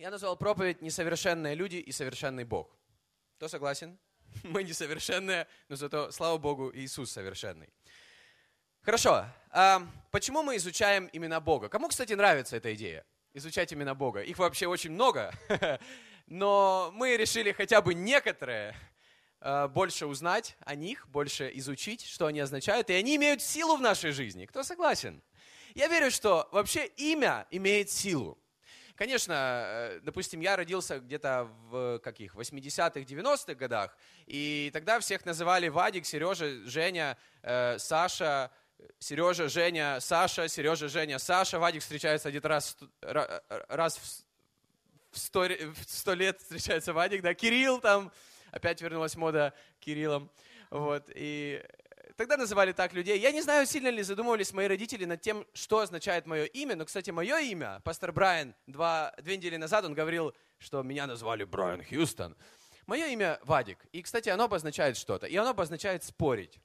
Я назвал проповедь «Несовершенные люди и совершенный Бог». Кто согласен? Мы несовершенные, но зато, слава Богу, Иисус совершенный. Хорошо. А почему мы изучаем имена Бога? Кому, кстати, нравится эта идея? Изучать имена Бога. Их вообще очень много, но мы решили хотя бы некоторые а, больше узнать о них, больше изучить, что они означают, и они имеют силу в нашей жизни. Кто согласен? Я верю, что вообще имя имеет силу. Конечно, э, допустим, я родился где-то в каких, 80-х, 90-х годах, и тогда всех называли Вадик, Сережа, Женя, э, Саша, Сережа, Женя, Саша, Сережа, Женя, Саша. Вадик встречается один раз, раз в сто, в сто лет встречается Вадик, да, Кирилл там, опять вернулась мода Кириллом. Вот, и Тогда называли так людей. Я не знаю, сильно ли задумывались мои родители над тем, что означает мое имя, но, кстати, мое имя, пастор Брайан, два, две недели назад он говорил, что меня назвали Брайан Хьюстон. Мое имя Вадик. И, кстати, оно обозначает что-то. И оно обозначает спорить.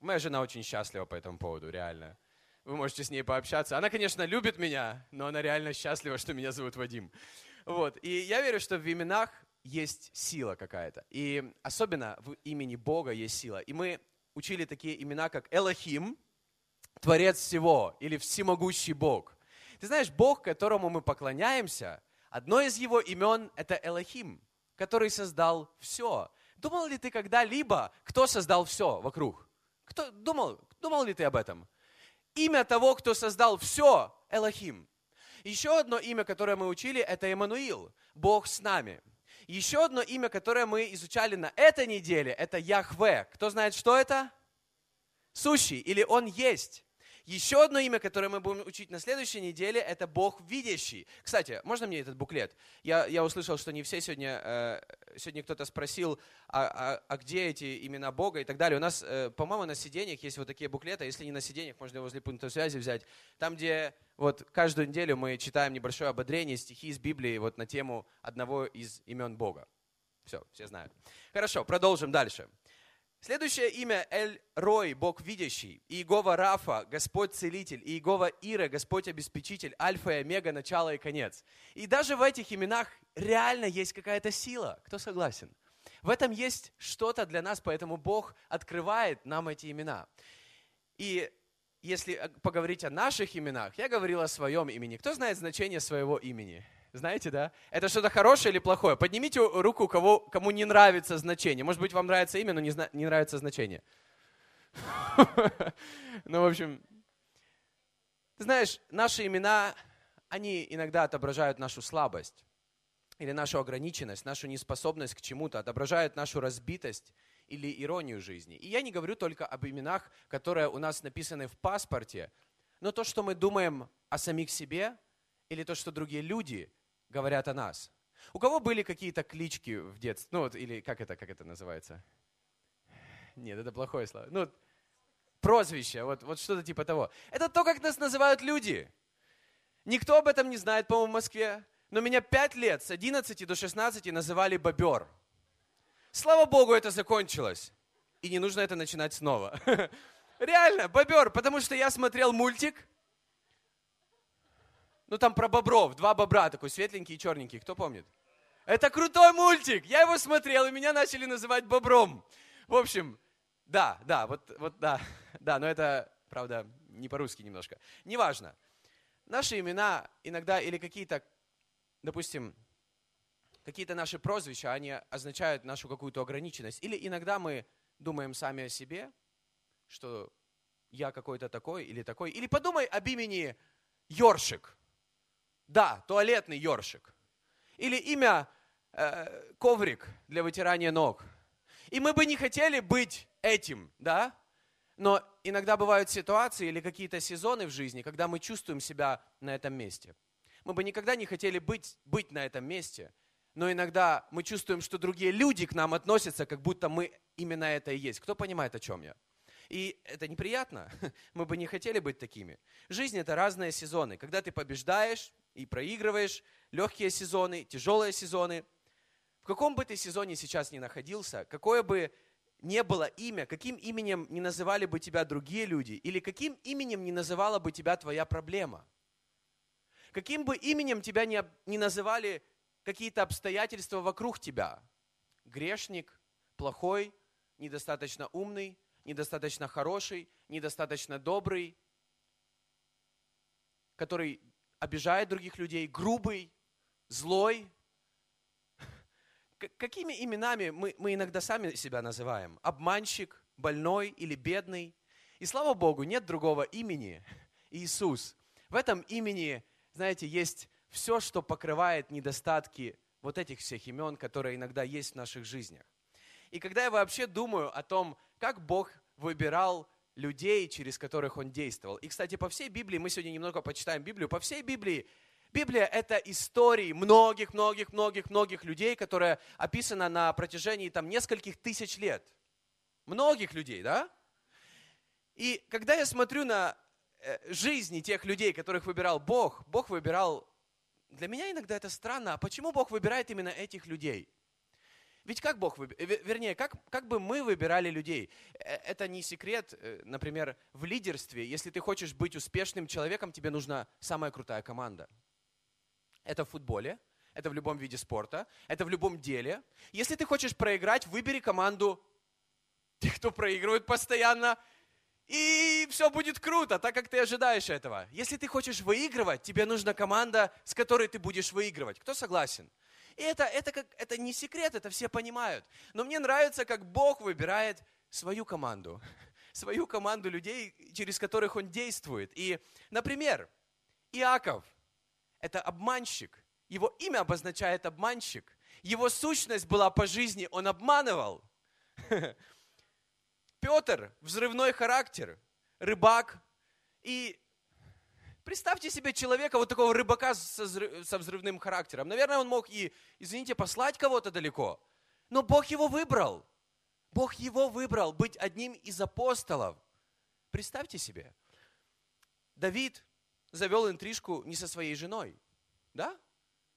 Моя жена очень счастлива по этому поводу, реально. Вы можете с ней пообщаться. Она, конечно, любит меня, но она реально счастлива, что меня зовут Вадим. Вот. И я верю, что в именах есть сила какая-то. И особенно в имени Бога есть сила. И мы учили такие имена, как Элохим, Творец всего, или Всемогущий Бог. Ты знаешь, Бог, которому мы поклоняемся, одно из его имен – это Элохим, который создал все. Думал ли ты когда-либо, кто создал все вокруг? Кто, думал, думал ли ты об этом? Имя того, кто создал все – Элохим. Еще одно имя, которое мы учили, это Эммануил, Бог с нами – еще одно имя, которое мы изучали на этой неделе, это Яхве. Кто знает, что это? Сущий, или Он есть. Еще одно имя, которое мы будем учить на следующей неделе, это Бог видящий. Кстати, можно мне этот буклет? Я, я услышал, что не все сегодня, э, сегодня кто-то спросил, а, а, а где эти имена Бога и так далее. У нас, э, по-моему, на сиденьях есть вот такие буклеты. Если не на сиденьях, можно возле пункта связи взять. Там, где вот каждую неделю мы читаем небольшое ободрение, стихи из Библии вот на тему одного из имен Бога. Все, все знают. Хорошо, продолжим дальше. Следующее имя Эль Рой, Бог видящий, Иегова Рафа, Господь целитель, Иегова Ира, Господь обеспечитель, Альфа и Омега, начало и конец. И даже в этих именах реально есть какая-то сила. Кто согласен? В этом есть что-то для нас, поэтому Бог открывает нам эти имена. И если поговорить о наших именах, я говорил о своем имени. Кто знает значение своего имени? Знаете, да? Это что-то хорошее или плохое? Поднимите руку, кого, кому не нравится значение. Может быть, вам нравится имя, но не, зна- не нравится значение. Ну, в общем, ты знаешь, наши имена, они иногда отображают нашу слабость или нашу ограниченность, нашу неспособность к чему-то, отображают нашу разбитость или иронию жизни. И я не говорю только об именах, которые у нас написаны в паспорте, но то, что мы думаем о самих себе, или то, что другие люди говорят о нас. У кого были какие-то клички в детстве? Ну вот, или как это, как это называется? Нет, это плохое слово. Ну, прозвище, вот, вот что-то типа того. Это то, как нас называют люди. Никто об этом не знает, по-моему, в Москве. Но меня пять лет, с 11 до 16, называли бобер. Слава Богу, это закончилось. И не нужно это начинать снова. Реально, бобер, потому что я смотрел мультик, ну там про бобров, два бобра, такой светленький и черненький, кто помнит? Это крутой мультик, я его смотрел, и меня начали называть бобром. В общем, да, да, вот, вот да, да, но это, правда, не по-русски немножко. Неважно. Наши имена иногда или какие-то, допустим, какие-то наши прозвища, они означают нашу какую-то ограниченность. Или иногда мы думаем сами о себе, что я какой-то такой или такой. Или подумай об имени Йоршик. Да, туалетный ёршик. Или имя э, коврик для вытирания ног. И мы бы не хотели быть этим, да? Но иногда бывают ситуации или какие-то сезоны в жизни, когда мы чувствуем себя на этом месте. Мы бы никогда не хотели быть, быть на этом месте, но иногда мы чувствуем, что другие люди к нам относятся, как будто мы именно это и есть. Кто понимает, о чем я? И это неприятно. Мы бы не хотели быть такими. Жизнь – это разные сезоны. Когда ты побеждаешь, и проигрываешь, легкие сезоны, тяжелые сезоны. В каком бы ты сезоне сейчас ни находился, какое бы не было имя, каким именем не называли бы тебя другие люди, или каким именем не называла бы тебя твоя проблема, каким бы именем тебя не, не называли какие-то обстоятельства вокруг тебя. Грешник, плохой, недостаточно умный, недостаточно хороший, недостаточно добрый, который обижает других людей, грубый, злой. Какими именами мы, мы иногда сами себя называем? Обманщик, больной или бедный. И слава Богу, нет другого имени Иисус. В этом имени, знаете, есть все, что покрывает недостатки вот этих всех имен, которые иногда есть в наших жизнях. И когда я вообще думаю о том, как Бог выбирал людей, через которых Он действовал. И, кстати, по всей Библии, мы сегодня немного почитаем Библию, по всей Библии Библия – это истории многих-многих-многих-многих людей, которые описаны на протяжении там нескольких тысяч лет. Многих людей, да? И когда я смотрю на э, жизни тех людей, которых выбирал Бог, Бог выбирал для меня иногда это странно. А почему Бог выбирает именно этих людей? Ведь как Бог выбирает, вернее, как, как бы мы выбирали людей? Э, это не секрет, э, например, в лидерстве. Если ты хочешь быть успешным человеком, тебе нужна самая крутая команда. Это в футболе, это в любом виде спорта, это в любом деле. Если ты хочешь проиграть, выбери команду тех, кто проигрывает постоянно, и все будет круто, так как ты ожидаешь этого. Если ты хочешь выигрывать, тебе нужна команда, с которой ты будешь выигрывать. Кто согласен? И это, это, как, это не секрет, это все понимают. Но мне нравится, как Бог выбирает свою команду. Свою команду людей, через которых Он действует. И, например, Иаков – это обманщик. Его имя обозначает обманщик. Его сущность была по жизни, он обманывал. Петр – взрывной характер, рыбак. И представьте себе человека, вот такого рыбака со, взрывным характером. Наверное, он мог и, извините, послать кого-то далеко. Но Бог его выбрал. Бог его выбрал быть одним из апостолов. Представьте себе. Давид завел интрижку не со своей женой. Да?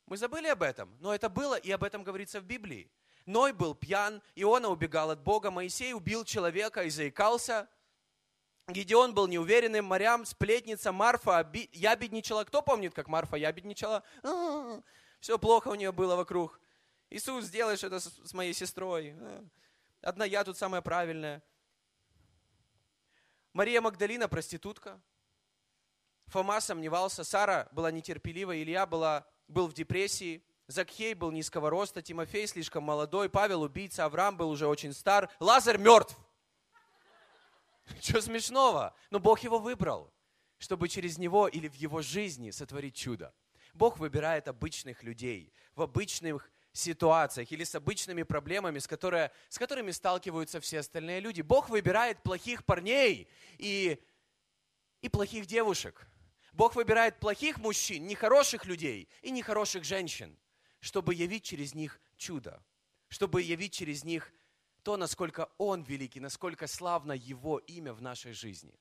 Мы забыли об этом, но это было, и об этом говорится в Библии. Ной был пьян, Иона убегал от Бога, Моисей убил человека и заикался. Гедеон был неуверенным, Марьям сплетница, Марфа оби... ябедничала. Кто помнит, как Марфа ябедничала? А-а-а. Все плохо у нее было вокруг. Иисус, сделаешь это с моей сестрой. Одна я тут самая правильная. Мария Магдалина проститутка. Фома сомневался, Сара была нетерпелива, Илья была, был в депрессии. Закхей был низкого роста, Тимофей слишком молодой, Павел убийца, Авраам был уже очень стар, Лазарь мертв. Что смешного? Но Бог его выбрал, чтобы через него или в его жизни сотворить чудо. Бог выбирает обычных людей в обычных ситуациях или с обычными проблемами, с, которые, с которыми сталкиваются все остальные люди. Бог выбирает плохих парней и, и плохих девушек. Бог выбирает плохих мужчин, нехороших людей и нехороших женщин чтобы явить через них чудо, чтобы явить через них то, насколько Он великий, насколько славно Его имя в нашей жизни.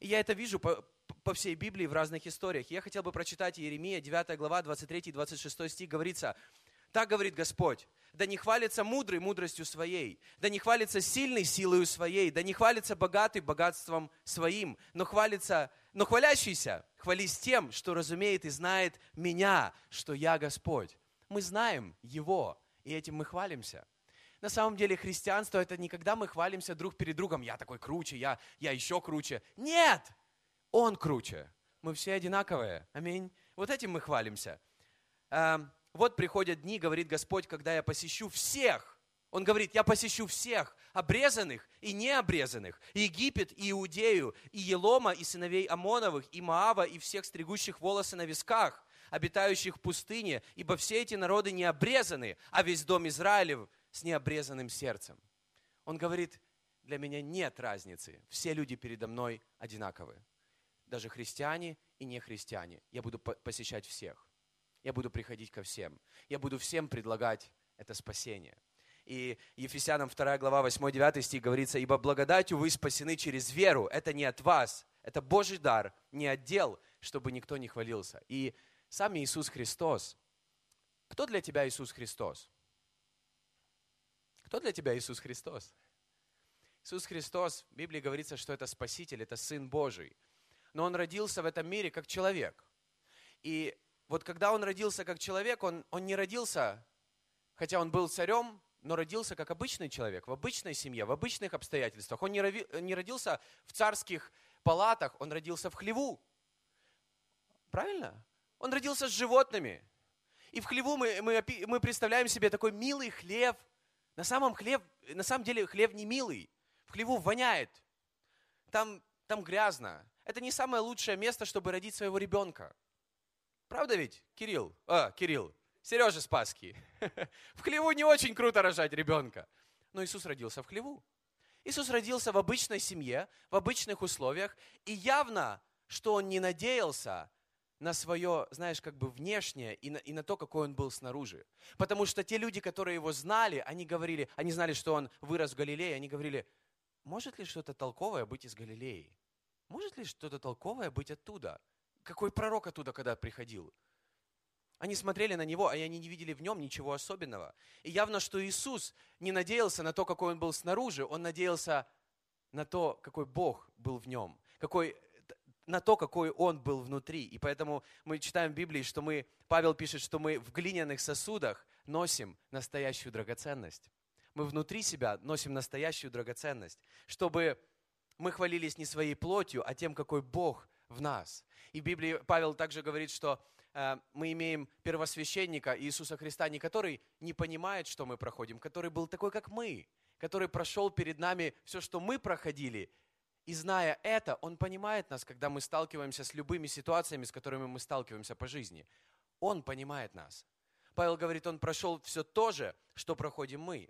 И я это вижу по, по всей Библии в разных историях. Я хотел бы прочитать Иеремия, 9 глава, 23 и 26 стих, говорится, так говорит Господь, да не хвалится мудрый мудростью своей, да не хвалится сильный силою своей, да не хвалится богатый богатством своим, но хвалится, но хвалящийся, хвались тем, что разумеет и знает меня, что я Господь. Мы знаем Его, и этим мы хвалимся. На самом деле христианство это не когда мы хвалимся друг перед другом, я такой круче, я, я еще круче. Нет! Он круче. Мы все одинаковые. Аминь. Вот этим мы хвалимся. Эм, вот приходят дни, говорит Господь, когда я посещу всех. Он говорит, я посещу всех, обрезанных и необрезанных, Египет, и Иудею, и Елома, и сыновей Амоновых, и Маава, и всех стригущих волосы на висках обитающих в пустыне, ибо все эти народы не обрезаны, а весь дом Израилев с необрезанным сердцем. Он говорит, для меня нет разницы, все люди передо мной одинаковы. Даже христиане и не христиане. Я буду посещать всех. Я буду приходить ко всем. Я буду всем предлагать это спасение. И Ефесянам 2 глава 8-9 стих говорится, «Ибо благодатью вы спасены через веру, это не от вас, это Божий дар, не отдел, чтобы никто не хвалился». И сам Иисус Христос. Кто для тебя Иисус Христос? Кто для тебя Иисус Христос? Иисус Христос, в Библии говорится, что это Спаситель, это Сын Божий. Но Он родился в этом мире как человек. И вот когда он родился как человек, он, он не родился, хотя он был царем, но родился как обычный человек, в обычной семье, в обычных обстоятельствах. Он не, рови, не родился в царских палатах, он родился в хлеву. Правильно? Он родился с животными. И в хлеву мы, мы, мы представляем себе такой милый хлев. На самом, хлев, на самом деле хлев не милый. В хлеву воняет. Там, там грязно. Это не самое лучшее место, чтобы родить своего ребенка. Правда ведь, Кирилл? А, Кирилл. Сережа Спаский. В хлеву не очень круто рожать ребенка. Но Иисус родился в хлеву. Иисус родился в обычной семье, в обычных условиях. И явно, что Он не надеялся на свое, знаешь, как бы внешнее и на, и на то, какой он был снаружи. Потому что те люди, которые его знали, они говорили, они знали, что он вырос в Галилее, они говорили, может ли что-то толковое быть из Галилеи? Может ли что-то толковое быть оттуда? Какой пророк оттуда, когда приходил? Они смотрели на него, а они не видели в нем ничего особенного. И явно, что Иисус не надеялся на то, какой он был снаружи, он надеялся на то, какой Бог был в нем, какой на то, какой он был внутри. И поэтому мы читаем в Библии, что мы, Павел пишет, что мы в глиняных сосудах носим настоящую драгоценность. Мы внутри себя носим настоящую драгоценность, чтобы мы хвалились не своей плотью, а тем, какой Бог в нас. И в Библии Павел также говорит, что э, мы имеем первосвященника Иисуса Христа, не который не понимает, что мы проходим, который был такой, как мы, который прошел перед нами все, что мы проходили, и зная это, Он понимает нас, когда мы сталкиваемся с любыми ситуациями, с которыми мы сталкиваемся по жизни. Он понимает нас. Павел говорит, Он прошел все то же, что проходим мы.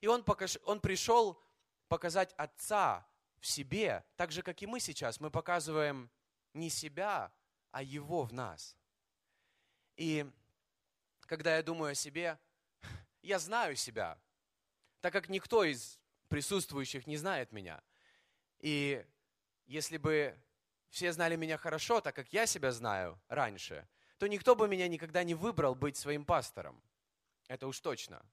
И Он, покаж, он пришел показать Отца в себе, так же, как и мы сейчас. Мы показываем не себя, а Его в нас. И когда я думаю о себе, я знаю себя, так как никто из присутствующих не знает меня – и если бы все знали меня хорошо, так как я себя знаю раньше, то никто бы меня никогда не выбрал быть своим пастором. Это уж точно.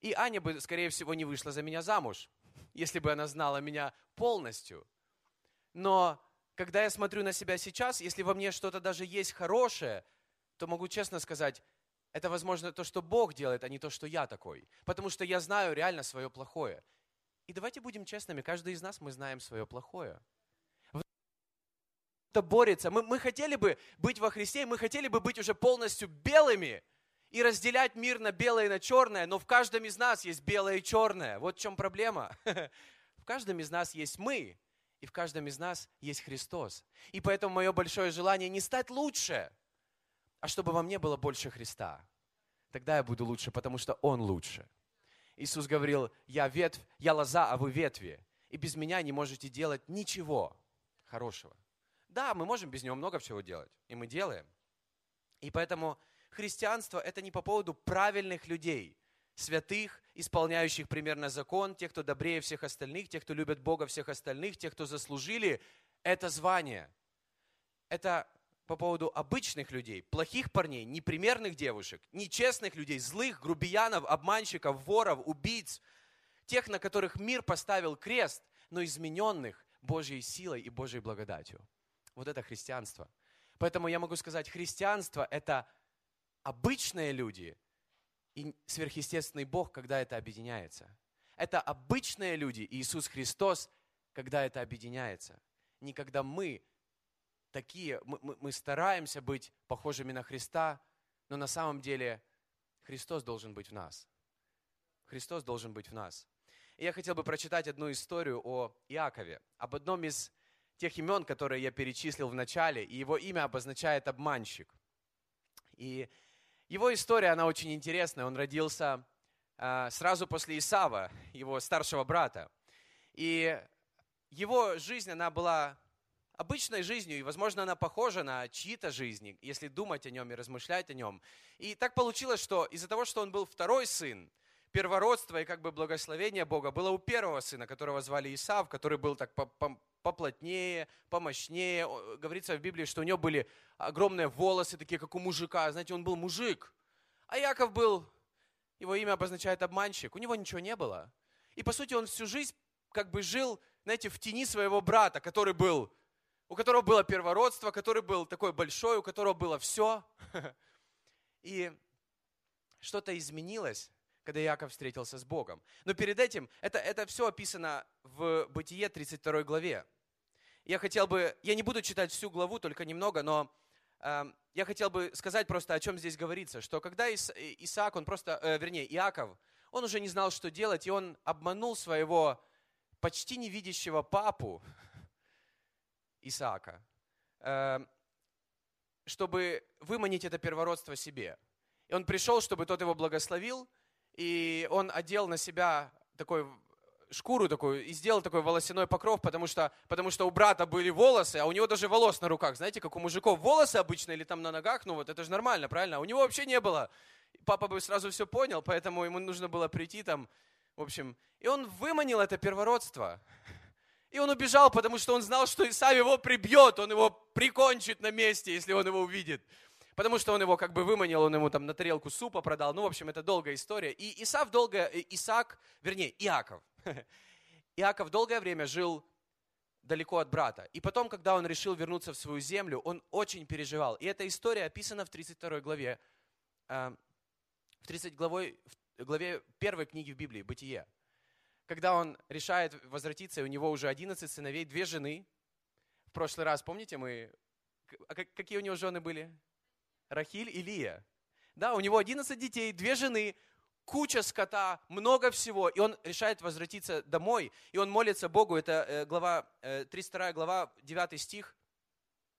И Аня бы, скорее всего, не вышла за меня замуж, если бы она знала меня полностью. Но когда я смотрю на себя сейчас, если во мне что-то даже есть хорошее, то могу честно сказать, это, возможно, то, что Бог делает, а не то, что я такой. Потому что я знаю реально свое плохое. И давайте будем честными, каждый из нас, мы знаем свое плохое. Это борется. Мы, мы хотели бы быть во Христе, мы хотели бы быть уже полностью белыми и разделять мир на белое и на черное, но в каждом из нас есть белое и черное. Вот в чем проблема. В каждом из нас есть мы, и в каждом из нас есть Христос. И поэтому мое большое желание не стать лучше, а чтобы во мне было больше Христа. Тогда я буду лучше, потому что Он лучше. Иисус говорил, я ветвь, я лоза, а вы ветви. И без меня не можете делать ничего хорошего. Да, мы можем без него много всего делать, и мы делаем. И поэтому христианство – это не по поводу правильных людей, святых, исполняющих примерно закон, тех, кто добрее всех остальных, тех, кто любит Бога всех остальных, тех, кто заслужили это звание. Это по поводу обычных людей, плохих парней, непримерных девушек, нечестных людей, злых, грубиянов, обманщиков, воров, убийц, тех, на которых мир поставил крест, но измененных Божьей силой и Божьей благодатью. Вот это христианство. Поэтому я могу сказать, христианство – это обычные люди и сверхъестественный Бог, когда это объединяется. Это обычные люди, Иисус Христос, когда это объединяется. Не когда мы такие, мы, мы, мы стараемся быть похожими на Христа, но на самом деле Христос должен быть в нас. Христос должен быть в нас. И я хотел бы прочитать одну историю о Иакове, об одном из тех имен, которые я перечислил в начале, и его имя обозначает обманщик. И его история, она очень интересная. Он родился э, сразу после Исава, его старшего брата. И его жизнь, она была обычной жизнью, и, возможно, она похожа на чьи-то жизни, если думать о нем и размышлять о нем. И так получилось, что из-за того, что он был второй сын, первородство и как бы благословение Бога было у первого сына, которого звали Исав, который был так поплотнее, помощнее. Говорится в Библии, что у него были огромные волосы, такие как у мужика. Знаете, он был мужик. А Яков был, его имя обозначает обманщик. У него ничего не было. И по сути он всю жизнь как бы жил, знаете, в тени своего брата, который был у которого было первородство, который был такой большой, у которого было все. И что-то изменилось, когда Иаков встретился с Богом. Но перед этим, это, это все описано в Бытие 32 главе. Я хотел бы, я не буду читать всю главу, только немного, но э, я хотел бы сказать просто, о чем здесь говорится, что когда Ис, Исаак, он просто, э, вернее, Иаков, он уже не знал, что делать, и он обманул своего почти невидящего папу Исаака, э, чтобы выманить это первородство себе. И он пришел, чтобы тот его благословил, и он одел на себя такой шкуру такую и сделал такой волосяной покров, потому что, потому что у брата были волосы, а у него даже волос на руках. Знаете, как у мужиков волосы обычно или там на ногах, ну вот это же нормально, правильно? А у него вообще не было. Папа бы сразу все понял, поэтому ему нужно было прийти там, в общем. И он выманил это первородство. И он убежал, потому что он знал, что Исав его прибьет, он его прикончит на месте, если он его увидит. Потому что он его как бы выманил, он ему там на тарелку супа продал. Ну, в общем, это долгая история. И Исав долго, Исаак, вернее, Иаков. Иаков долгое время жил далеко от брата. И потом, когда он решил вернуться в свою землю, он очень переживал. И эта история описана в 32 главе, э, в 30 главой, в главе первой книги в Библии, Бытие когда он решает возвратиться, и у него уже 11 сыновей, две жены. В прошлый раз, помните, мы... А какие у него жены были? Рахиль и Лия. Да, у него 11 детей, две жены, куча скота, много всего. И он решает возвратиться домой, и он молится Богу. Это э, глава, 32 э, глава, 9 стих.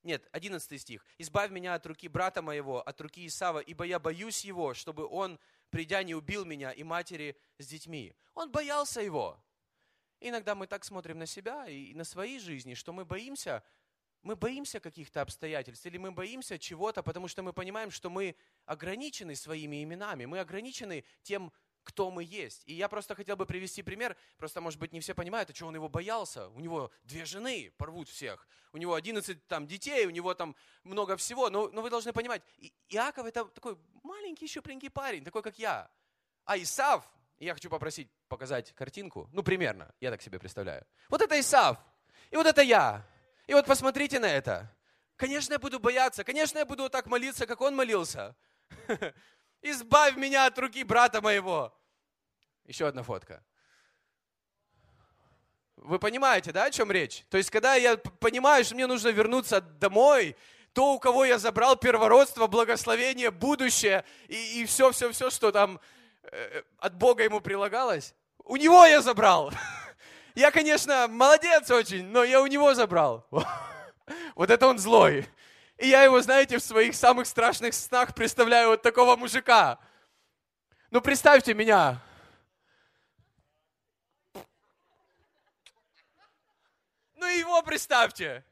Нет, 11 стих. «Избавь меня от руки брата моего, от руки Исава, ибо я боюсь его, чтобы он придя, не убил меня и матери с детьми. Он боялся его. иногда мы так смотрим на себя и на свои жизни, что мы боимся, мы боимся каких-то обстоятельств, или мы боимся чего-то, потому что мы понимаем, что мы ограничены своими именами, мы ограничены тем, кто мы есть. И я просто хотел бы привести пример, просто, может быть, не все понимают, а чего он его боялся. У него две жены порвут всех, у него 11 там, детей, у него там много всего. Но, но вы должны понимать, Иаков это такой маленький, щупленький парень, такой, как я. А Исав, я хочу попросить показать картинку, ну, примерно, я так себе представляю. Вот это Исав, и вот это я. И вот посмотрите на это. Конечно, я буду бояться, конечно, я буду так молиться, как он молился. избавь меня от руки брата моего. Еще одна фотка. Вы понимаете, да, о чем речь? То есть, когда я понимаю, что мне нужно вернуться домой, то, у кого я забрал первородство, благословение, будущее и, и все, все, все, что там э, от Бога ему прилагалось, у него я забрал. Я, конечно, молодец очень, но я у него забрал. Вот это он злой. И я его, знаете, в своих самых страшных снах представляю вот такого мужика. Ну, представьте меня. Ну, его представьте.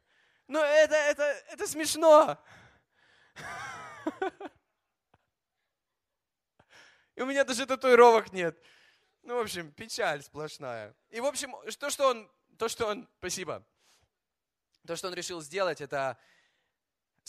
Ну, это, это, это смешно. И у меня даже татуировок нет. Ну, в общем, печаль сплошная. И, в общем, то, что он, то, что он, спасибо, то, что он решил сделать, это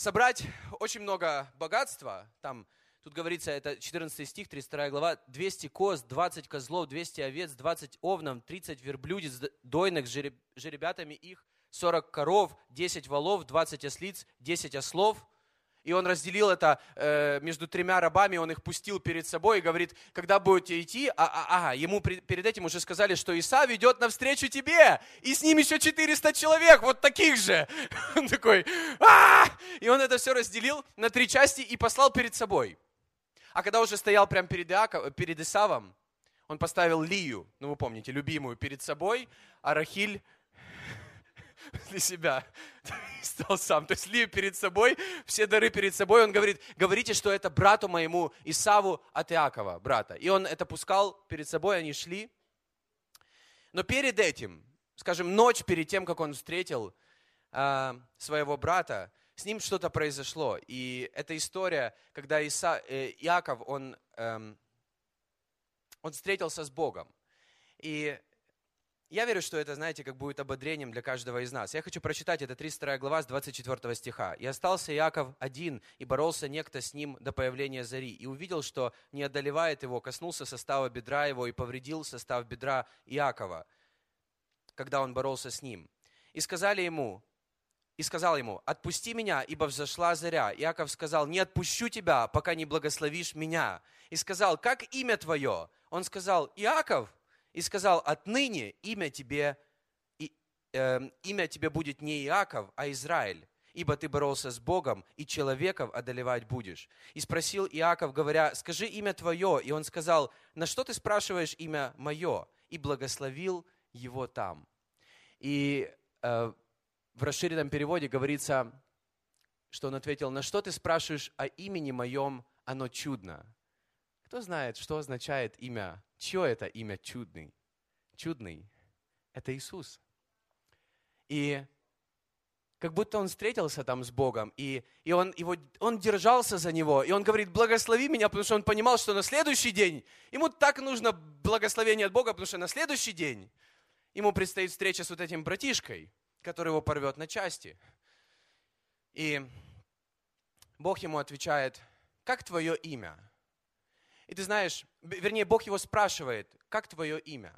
собрать очень много богатства, там, тут говорится, это 14 стих, 32 глава, 200 коз, 20 козлов, 200 овец, 20 овнов, 30 верблюдец, дойных с жеребятами их, 40 коров, 10 волов, 20 ослиц, 10 ослов – и он разделил это э, между тремя рабами, он их пустил перед собой и говорит, когда будете идти, а, а, а ему при, перед этим уже сказали, что Иса ведет навстречу тебе, и с ним еще 400 человек, вот таких же. Он такой, а И он это все разделил на три части и послал перед собой. А когда уже стоял прямо перед, Иаков, перед Исавом, он поставил Лию, ну вы помните, любимую, перед собой, а Рахиль для себя. Стал сам. То есть Лию перед собой, все дары перед собой. Он говорит, говорите, что это брату моему Исаву от Иакова, брата. И он это пускал перед собой, они шли. Но перед этим, скажем, ночь перед тем, как он встретил э, своего брата, с ним что-то произошло. И эта история, когда Иса, э, Иаков, он, э, он встретился с Богом. И я верю, что это, знаете, как будет ободрением для каждого из нас. Я хочу прочитать, это 32 глава с 24 стиха. «И остался Иаков один, и боролся некто с ним до появления зари, и увидел, что не одолевает его, коснулся состава бедра его и повредил состав бедра Иакова, когда он боролся с ним. И сказали ему, и сказал ему, «Отпусти меня, ибо взошла заря». Иаков сказал, «Не отпущу тебя, пока не благословишь меня». И сказал, «Как имя твое?» Он сказал, «Иаков». И сказал, «Отныне имя тебе, и, э, имя тебе будет не Иаков, а Израиль, ибо ты боролся с Богом, и человеков одолевать будешь». И спросил Иаков, говоря, «Скажи имя твое». И он сказал, «На что ты спрашиваешь имя мое?» И благословил его там. И э, в расширенном переводе говорится, что он ответил, на что ты спрашиваешь о имени моем, оно чудно. Кто знает, что означает имя, чье это имя чудный? Чудный. Это Иисус. И как будто он встретился там с Богом, и, и он, его, он держался за него, и он говорит, благослови меня, потому что он понимал, что на следующий день, ему так нужно благословение от Бога, потому что на следующий день ему предстоит встреча с вот этим братишкой, который его порвет на части. И Бог ему отвечает, как твое имя? И ты знаешь, вернее, Бог его спрашивает, как твое имя?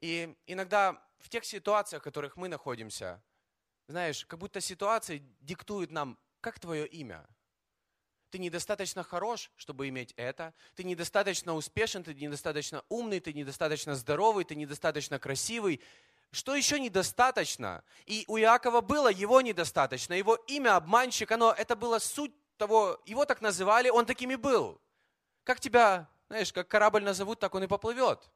И иногда в тех ситуациях, в которых мы находимся, знаешь, как будто ситуации диктуют нам, как твое имя? Ты недостаточно хорош, чтобы иметь это. Ты недостаточно успешен, ты недостаточно умный, ты недостаточно здоровый, ты недостаточно красивый. Что еще недостаточно? И у Иакова было его недостаточно. Его имя обманщик, оно, это было суть того, его так называли, он таким и был. Как тебя, знаешь, как корабль назовут, так он и поплывет,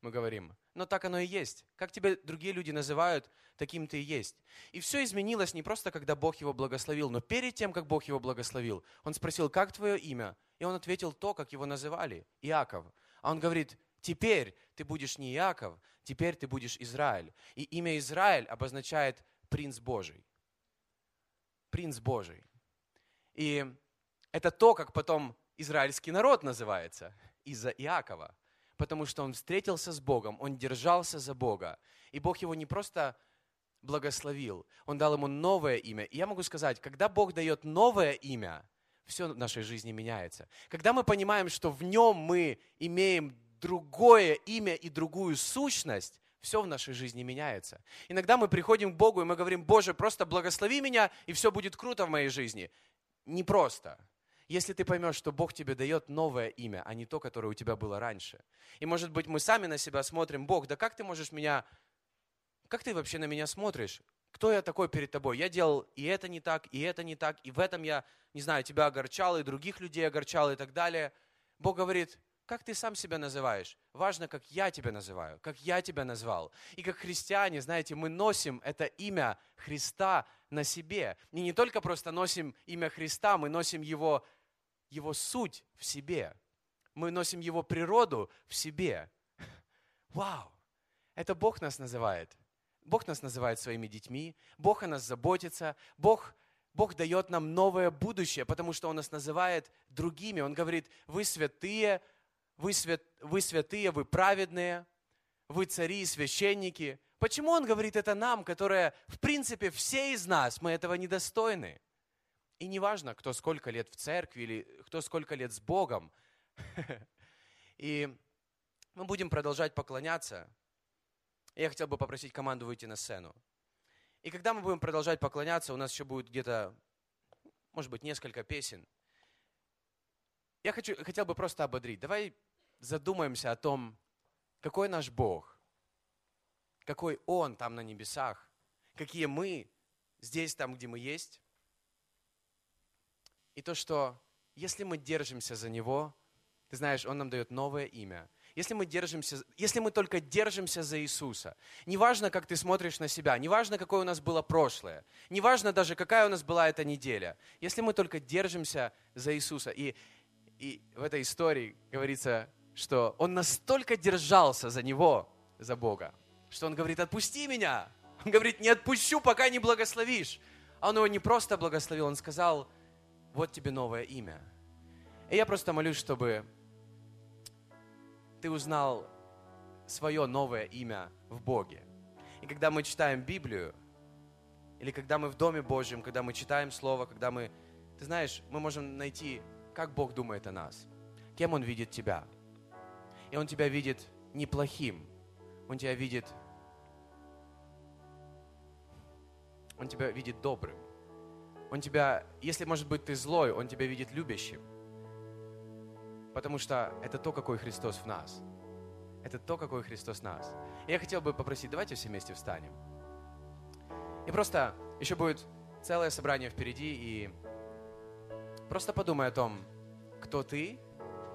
мы говорим. Но так оно и есть. Как тебя другие люди называют, таким ты и есть. И все изменилось не просто, когда Бог его благословил, но перед тем, как Бог его благословил, он спросил, как твое имя? И он ответил то, как его называли, Иаков. А он говорит, теперь ты будешь не Иаков, теперь ты будешь Израиль. И имя Израиль обозначает принц Божий. Принц Божий. И это то, как потом израильский народ называется, из-за Иакова. Потому что он встретился с Богом, он держался за Бога. И Бог его не просто благословил, он дал ему новое имя. И я могу сказать, когда Бог дает новое имя, все в нашей жизни меняется. Когда мы понимаем, что в нем мы имеем другое имя и другую сущность, все в нашей жизни меняется. Иногда мы приходим к Богу, и мы говорим, Боже, просто благослови меня, и все будет круто в моей жизни. Не просто. Если ты поймешь, что Бог тебе дает новое имя, а не то, которое у тебя было раньше. И может быть мы сами на себя смотрим, Бог, да как ты можешь меня, как ты вообще на меня смотришь? Кто я такой перед тобой? Я делал и это не так, и это не так, и в этом я, не знаю, тебя огорчал, и других людей огорчал, и так далее. Бог говорит, как ты сам себя называешь. Важно, как я тебя называю, как я тебя назвал. И как христиане, знаете, мы носим это имя Христа на себе. И не только просто носим имя Христа, мы носим его, его суть в себе. Мы носим его природу в себе. Вау! Это Бог нас называет. Бог нас называет своими детьми, Бог о нас заботится, Бог Бог дает нам новое будущее, потому что Он нас называет другими. Он говорит, вы святые, вы, свят, вы святые, вы праведные, вы цари и священники. Почему он говорит это нам, которые, в принципе, все из нас, мы этого недостойны? И неважно, кто сколько лет в церкви или кто сколько лет с Богом. И мы будем продолжать поклоняться. Я хотел бы попросить команду выйти на сцену. И когда мы будем продолжать поклоняться, у нас еще будет где-то, может быть, несколько песен. Я хочу, хотел бы просто ободрить. Давай задумаемся о том, какой наш Бог, какой Он там на небесах, какие мы здесь, там, где мы есть. И то, что если мы держимся за Него, ты знаешь, Он нам дает новое имя. Если мы, держимся, если мы только держимся за Иисуса, неважно, как ты смотришь на себя, неважно, какое у нас было прошлое, неважно даже, какая у нас была эта неделя, если мы только держимся за Иисуса. И, и в этой истории говорится, что он настолько держался за него, за Бога, что он говорит, отпусти меня. Он говорит, не отпущу, пока не благословишь. А он его не просто благословил, он сказал, вот тебе новое имя. И я просто молюсь, чтобы ты узнал свое новое имя в Боге. И когда мы читаем Библию, или когда мы в Доме Божьем, когда мы читаем Слово, когда мы, ты знаешь, мы можем найти, как Бог думает о нас, кем Он видит тебя – и Он тебя видит неплохим. Он тебя видит Он тебя видит добрым. Он тебя, если, может быть, ты злой, Он тебя видит любящим. Потому что это то, какой Христос в нас. Это то, какой Христос в нас. И я хотел бы попросить, давайте все вместе встанем. И просто еще будет целое собрание впереди, и просто подумай о том, кто ты,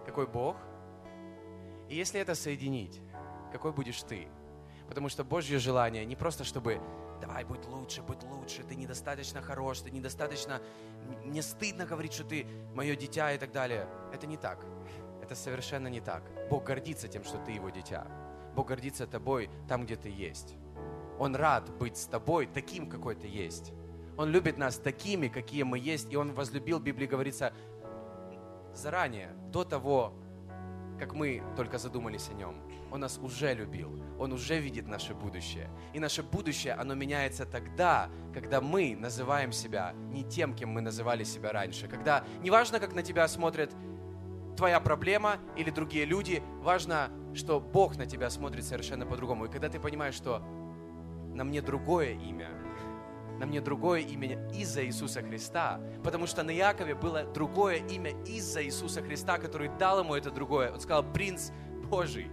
какой Бог, и если это соединить, какой будешь ты. Потому что Божье желание не просто, чтобы давай, будь лучше, будь лучше, ты недостаточно хорош, ты недостаточно, мне стыдно говорить, что ты мое дитя и так далее. Это не так. Это совершенно не так. Бог гордится тем, что ты его дитя. Бог гордится тобой там, где ты есть. Он рад быть с тобой таким, какой ты есть. Он любит нас такими, какие мы есть, и Он возлюбил, в Библии говорится, заранее, до того, как мы только задумались о Нем. Он нас уже любил, Он уже видит наше будущее. И наше будущее, оно меняется тогда, когда мы называем себя не тем, кем мы называли себя раньше. Когда неважно, как на тебя смотрят твоя проблема или другие люди, важно, что Бог на тебя смотрит совершенно по-другому. И когда ты понимаешь, что на мне другое имя, на мне другое имя из-за Иисуса Христа, потому что на Якове было другое имя из-за Иисуса Христа, который дал ему это другое. Он сказал, принц Божий.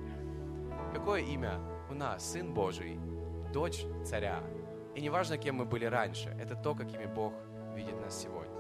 Какое имя у нас? Сын Божий, дочь царя. И неважно, кем мы были раньше, это то, какими Бог видит нас сегодня.